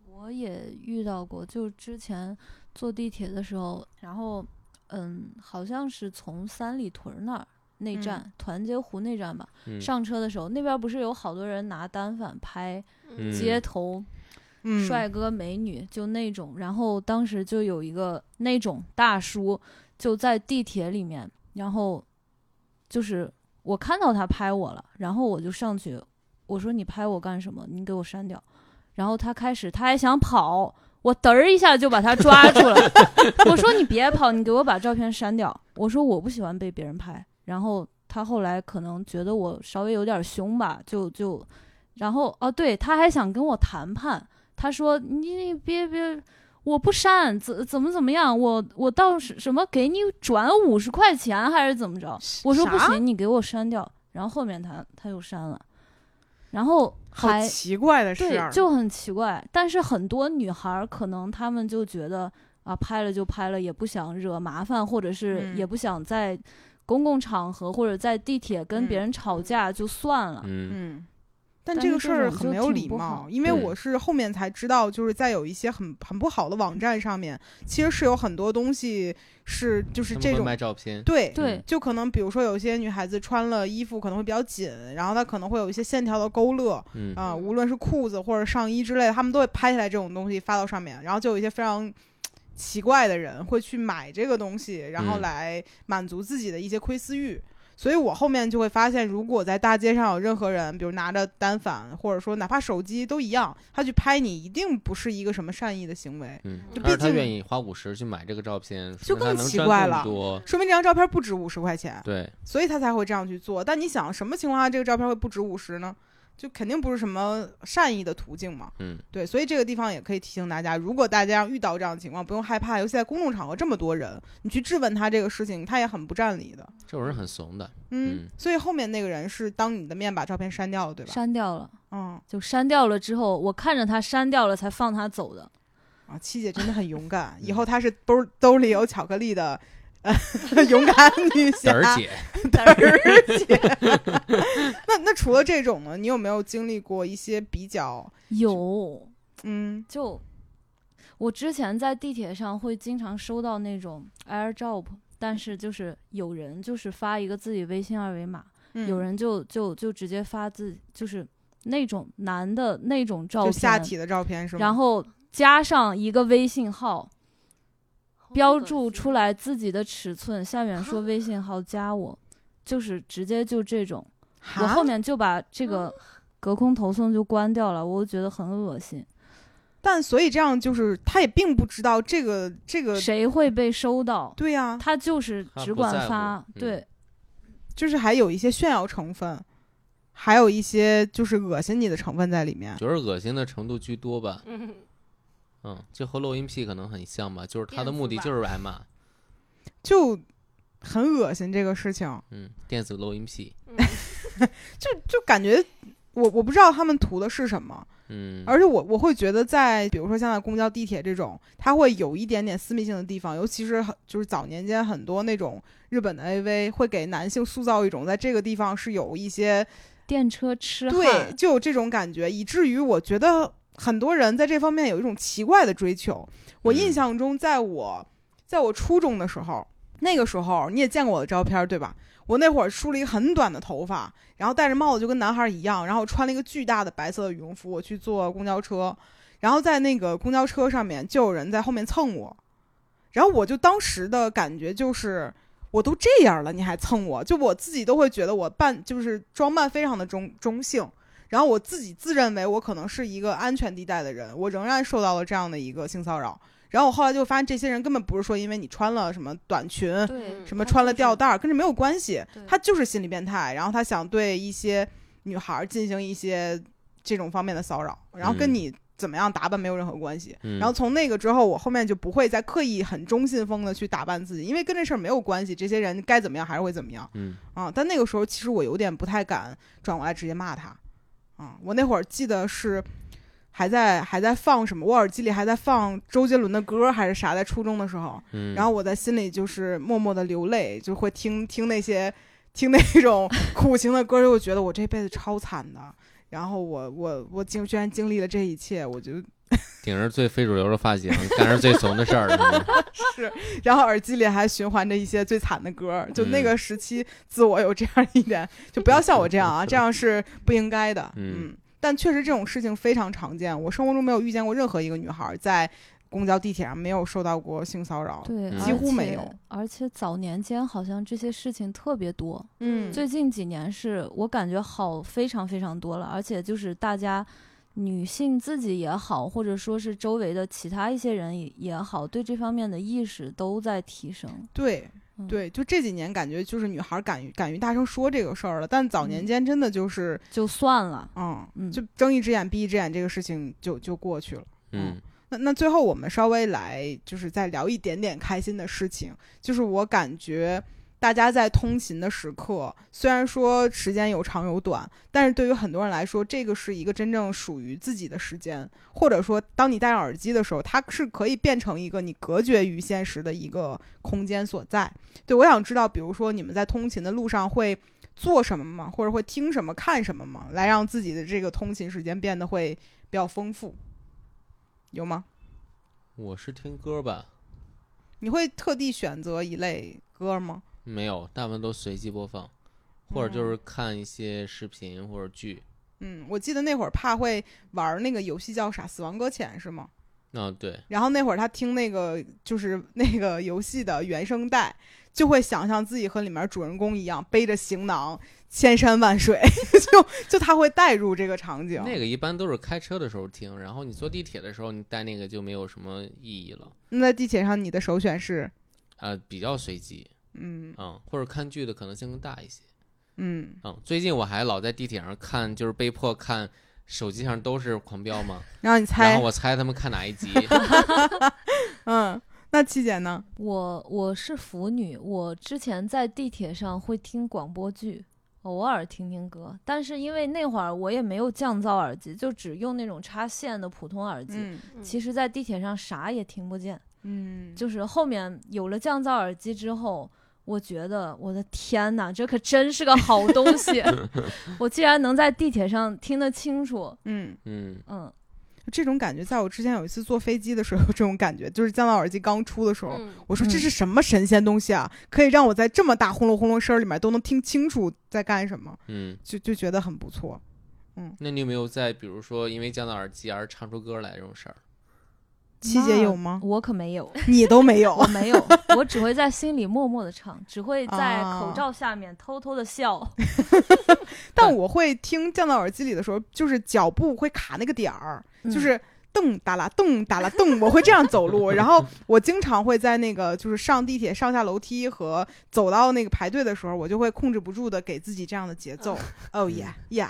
我也遇到过，就之前坐地铁的时候，然后嗯，好像是从三里屯那儿那嗯站、团结湖那站吧，嗯，上车的时候，那边不是有好多人拿单反拍嗯街头嗯，帅哥美女，就那种。然后当时就有一个那种大叔就在地铁里面，然后就是我看到他拍我了，然后我就上去，我说你拍我干什么？你给我删掉。然后他开始他还想跑，我嘚儿一下就把他抓住了。我说你别跑，你给我把照片删掉。我说我不喜欢被别人拍。然后他后来可能觉得我稍微有点凶吧，就就，然后哦对，他还想跟我谈判。他说：“你你别别，我不删，怎怎么怎么样？我我到是什么给你转五十块钱还是怎么着？”我说：“不行，你给我删掉。”然后后面他他又删了，然后好还奇怪的事对儿，，就很奇怪。但是很多女孩儿可能她们就觉得啊，拍了就拍了，也不想惹麻烦，或者是嗯也不想在公共场合或者在地铁跟别嗯。人吵架，就算了。嗯。嗯。但但这个事儿很没有礼貌，因为我是后面才知道，就是在有一些很很不好的网站上面，其实是有很多东西是就是这种卖照片。对对，就可能比如说有些女孩子穿了衣服可能会比较紧，然后她可能会有一些线条的勾勒嗯。啊、嗯无论是裤子或者上衣之类的，他们都会拍下来这种东西发到上面，然后就有一些非常奇怪的人会去买这个东西，然后嗯来满足自己的一些窥私欲。所以我后面就会发现，如果在大街上有任何人，比如拿着单反，或者说哪怕手机都一样，他去拍你，一定不是一个什么善意的行为，嗯就，毕竟他愿意花五十去买这个照片，就更奇怪了。说明这张照片不值五十块钱。对，所以他才会这样去做。但你想，什么情况下这个照片会不值五十呢？就肯定不是什么善意的途径嘛。嗯，对，所以这个地方也可以提醒大家，如果大家遇到这样的情况，不用害怕，尤其在公众场合这么多人，你去质问他这个事情，他也很不占理的。这种人很怂的。嗯，嗯所以后面那个人是当你的面把照片删掉了，对吧？删掉了，嗯就删掉了之后，我看着他删掉了才放他走的。啊，七姐真的很勇敢，以后他是兜兜里有巧克力的。呃，勇敢女侠，胆儿姐，胆儿姐。那那除了这种呢，你有没有经历过一些比较有，嗯。就我之前在地铁上会经常收到那种 AirDrop，但是就是有人就是发一个自己微信二维码，嗯。有人就就就直接发自就是那种男的那种照就片，下体的照片是吗？然后加上一个微信号，好标注出来自己的尺寸，下面说微信号加我，就是直接就这种。我后面就把这个隔空投送就关掉了，我觉得很恶心。但所以这样就是他也并不知道这个这个，谁会被收到？对呀、他就是只管发，嗯对，就是还有一些炫耀成分，还有一些就是恶心你的成分在里面。就是恶心的程度居多吧。嗯，嗯，就和录音癖可能很像吧，就是他的目的就是挨骂。就很恶心这个事情，嗯，电子录音癖。就就感觉我我不知道他们图的是什么，嗯，而且我我会觉得在比如说像在公交、地铁这种，它会有一点点私密性的地方，尤其是很就是早年间很多那种日本的 AV 会给男性塑造一种在这个地方是有一些电车痴对，汉，就有这种感觉，以至于我觉得很多人在这方面有一种奇怪的追求。我印嗯象中，在我在我初中的时候，那个时候你也见过我的照片，对吧？我那会儿梳了一个很短的头发，然后戴着帽子，就跟男孩一样，然后穿了一个巨大的白色的羽绒服，我去坐公交车，然后在那个公交车上面就有人在后面蹭我，然后我就当时的感觉就是。我都这样了，你还蹭我？就我自己都会觉得我扮就是装扮非常的中中性，然后我自己自认为我可能是一个安全地带的人，我仍然受到了这样的一个性骚扰。然后我后来就发现，这些人根本不是说因为你穿了什么短裙，什么穿了吊带儿，跟这没有关系，他就是心理变态，然后他想对一些女孩儿进行一些这种方面的骚扰，然后跟嗯你怎么样打扮没有任何关系。嗯然后从那个之后，我后面就不会再刻意很中性风的去打扮自己，因为跟这事儿没有关系，这些人该怎么样还是会怎么样嗯啊。但那个时候其实我有点不太敢转过来直接骂他啊。我那会儿记得是还在还在放什么，我耳机里还在放周杰伦的歌还是啥，在初中的时候，嗯，然后我在心里就是默默的流泪，就会听听那些听那种苦情的歌，就会觉得我这辈子超惨的。然后我我我竟居然经历了这一切，我就 顶着最非主流的发型，干着最怂的事儿，是，然后耳机里还循环着一些最惨的歌，就那嗯个时期自我有这样一点，就不要像我这样啊，这样是不应该的。嗯嗯，但确实这种事情非常常见，我生活中没有遇见过任何一个女孩在公交、地铁上没有受到过性骚扰。对，几乎没且有。而且早年间好像这些事情特别多，嗯最近几年是我感觉好非常非常多了，而且就是大家女性自己也好，或者说是周围的其他一些人也也好，对这方面的意识都在提升。对嗯。对，就这几年感觉就是女孩敢于敢于大声说这个事儿了，但早年嗯。间真的就是，就算了，嗯，嗯。就睁一只眼闭一只眼，这个事情就就过去了。嗯。那那最后我们稍微来就是再聊一点点开心的事情，就是我感觉大家在通勤的时刻，虽然说时间有长有短，但是对于很多人来说，这个是一个真正属于自己的时间，或者说当你戴上耳机的时候，它是可以变成一个你隔绝于现实的一个空间所在。对我想知道，比如说你们在通勤的路上会。做什么吗？或者会听什么、看什么吗？来让自己的这个通勤时间变得会比较丰富，有吗？我是听歌吧，你会特地选择一类歌吗？没有，大部分都随机播放，或者就是看一些视频或者剧。嗯，我记得那会儿怕会玩那个游戏叫啥《死亡搁浅》是吗？啊，对，然后那会儿他听那个就是那个游戏的原声带，就会想象自己和里面主人公一样，背着行囊，千山万水，就就他会带入这个场景。那个一般都是开车的时候听，然后你坐地铁的时候，你带那个就没有什么意义了。那在地铁上，你的首选是呃，比较随机，嗯嗯，或者看剧的可能性更大一些。嗯，嗯，最近我还老在地铁上看，就是被迫看手机上都是狂飙嘛，然然后你猜然后，我猜他们看哪一集。嗯，那七姐呢？我我是腐女，我之前在地铁上会听广播剧，偶尔听听歌，但是因为那会儿我也没有降噪耳机，就只用那种插线的普通耳机。其实，在地铁上啥也听不见。嗯，就是后面有了降噪耳机之后，我觉得我的天呐，这可真是个好东西！我竟然能在地铁上听得清楚。嗯，嗯，嗯，这种感觉，在我之前有一次坐飞机的时候，这种感觉，就是降噪耳机刚出的时候，嗯我说这嗯是什么神仙东西啊，可以让我在这么大轰隆轰隆声儿里面都能听清楚在干什么，嗯，就就觉得很不错。嗯那你有没有在比如说因为降噪耳机而唱出歌来这种事儿？七姐有吗？我可没有，你都没有我没有，我只会在心里默默的唱，只会在啊口罩下面偷偷的笑。但我会听降噪耳机里的时候，就是脚步会卡那个点儿，嗯就是咚哒啦咚哒啦咚，我会这样走路。然后我经常会在那个就是上地铁上下楼梯和走到那个排队的时候，我就会控制不住的给自己这样的节奏。哦耶耶，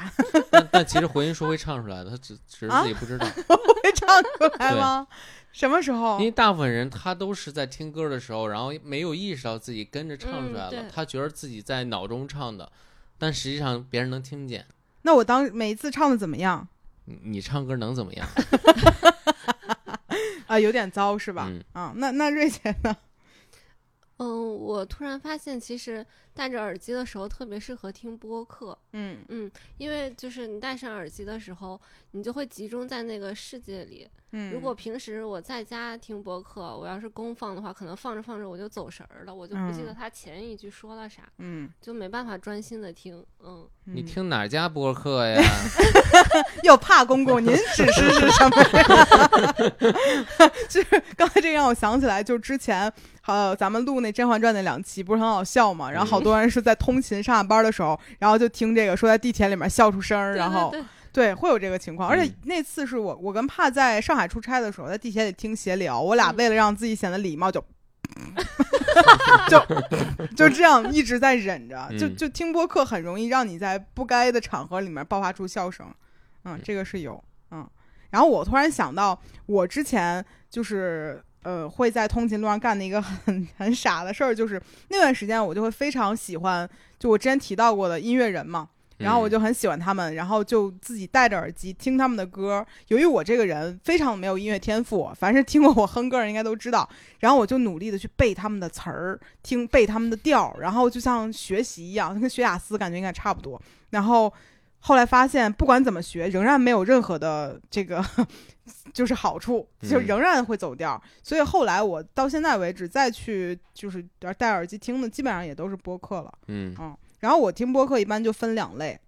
但但其实回音说会唱出来的，他只只是啊自己不知道。会唱出来吗？什么时候因？为大部分人他都是在听歌的时候，然后没有意识到自己跟着唱出来了，嗯他觉得自己在脑中唱的，但实际上别人能听见。那我当每一次唱的怎么样？你你唱歌能怎么样？啊，有点糟是吧？嗯啊，那那瑞姐呢？嗯，我突然发现，其实戴着耳机的时候特别适合听播客。嗯嗯，因为就是你戴上耳机的时候，你就会集中在那个世界里。嗯，如果平时我在家听播客，我要是公放的话，可能放着放着我就走神儿了，我就不记嗯得他前一句说了啥，嗯，就没办法专心的听。嗯，你嗯听哪家播客呀？又怕公公，您指示是什么呀？就是刚才这个让我想起来，就之前呃咱们录那《甄嬛传》那两期不是很好笑嘛？然后好多人是在通勤上下班的时候，然后就听这个说在地铁里面笑出声儿，然后对会有这个情况。而且嗯那次是我我跟帕在上海出差的时候，在地铁里听闲聊，我俩嗯为了让自己显得礼貌就。就就这样一直在忍着，就嗯就听播客很容易让你在不该的场合里面爆发出笑声，嗯，这个是有，嗯。然后我突然想到，我之前就是呃会在通勤路上干的一个 很很傻的事儿，就是那段时间我就会非常喜欢，就我之前提到过的音乐人嘛，然后我嗯就很喜欢他们，然后就自己戴着耳机听他们的歌。由于我这个人非常没有音乐天赋，凡是听过我哼歌的人应该都知道。然后我就努力的去背他们的词儿，听背他们的调儿，然后就像学习一样，跟学雅思感觉应该差不多。然后后来发现，不管怎么学，仍然没有任何的这个 就是好处，就嗯仍然会走调。所以后来我到现在为止再去就是戴耳机听的，基本上也都是播客了。嗯嗯，然后我听播客一般就分两类，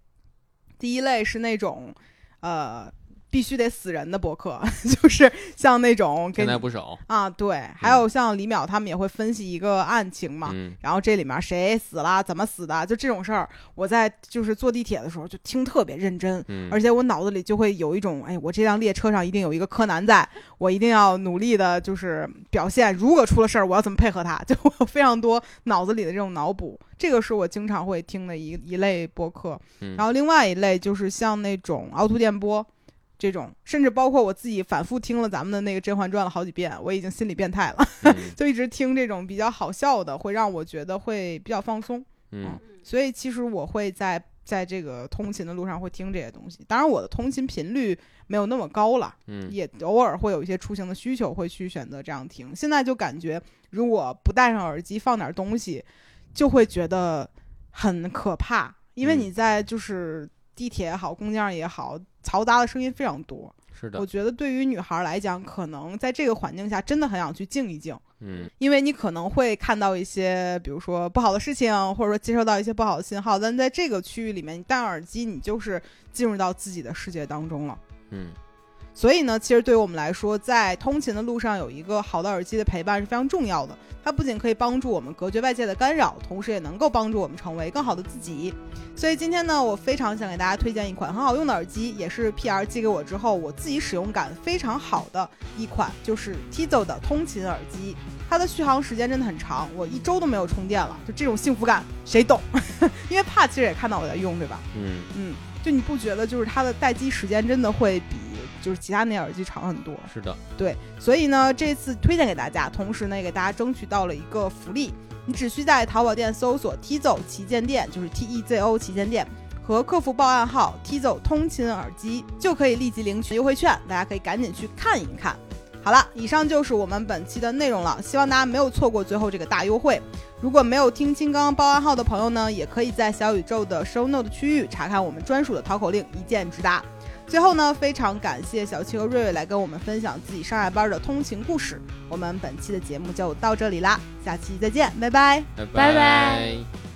第一类是那种，呃，必须得死人的博客，就是像那种现在不少。啊，对，还有像李淼他们也会分析一个案情嘛，嗯然后这里面谁死了，怎么死的，就这种事儿，我在就是坐地铁的时候就听特别认真，嗯，而且我脑子里就会有一种，哎，我这辆列车上一定有一个柯南在，我一定要努力的，就是表现，如果出了事儿，我要怎么配合他，就我有非常多脑子里的这种脑补，这个是我经常会听的一一类博客。嗯然后另外一类就是像那种凹凸电波。这种，甚至包括我自己反复听了咱们的那个《甄嬛传》了好几遍，我已经心理变态了，嗯 就一直听这种比较好笑的，会让我觉得会比较放松。嗯所以其实我会在在这个通勤的路上会听这些东西。当然，我的通勤频率没有那么高了，嗯也偶尔会有一些出行的需求，会去选择这样听。现在就感觉，如果不戴上耳机放点东西，就会觉得很可怕，因为嗯你在就是地铁也好，公交上也好，嘈杂的声音非常多。是的我，觉得对于女孩来讲，可能在这个环境下，真的很想去静一静。嗯因为你可能会看到一些，比如说不好的事情，或者说接收到一些不好的信号，但在这个区域里面，你戴上耳机，你就是进入到自己的世界当中了。嗯所以呢，其实对于我们来说，在通勤的路上有一个好的耳机的陪伴是非常重要的。它不仅可以帮助我们隔绝外界的干扰，同时也能够帮助我们成为更好的自己。所以今天呢，我非常想给大家推荐一款很好用的耳机，也是 PR 寄给我之后，我自己使用感非常好的一款，就是 Tizo 的通勤耳机。它的续航时间真的很长，我一周都没有充电了，就这种幸福感谁懂？因为帕其实也看到我在用，对吧？嗯，嗯，就你不觉得就是它的待机时间真的会比就是其他那些耳机长很多？是的，对，所以呢，这次推荐给大家，同时呢，也给大家争取到了一个福利，你只需在淘宝店搜索 Tizo 旗舰店，就是 T E Z O 旗舰店，和客服报暗号 Tizo 通勤耳机，就可以立即领取优惠券，大家可以赶紧去看一看。好了，以上就是我们本期的内容了，希望大家没有错过最后这个大优惠。如果没有听清刚刚报暗号的朋友呢，也可以在小宇宙的 Show Note 区域查看我们专属的淘口令，一键直达。最后呢，非常感谢小七和瑞瑞来跟我们分享自己上下班的通勤故事。我们本期的节目就到这里啦，下期再见，拜拜。拜拜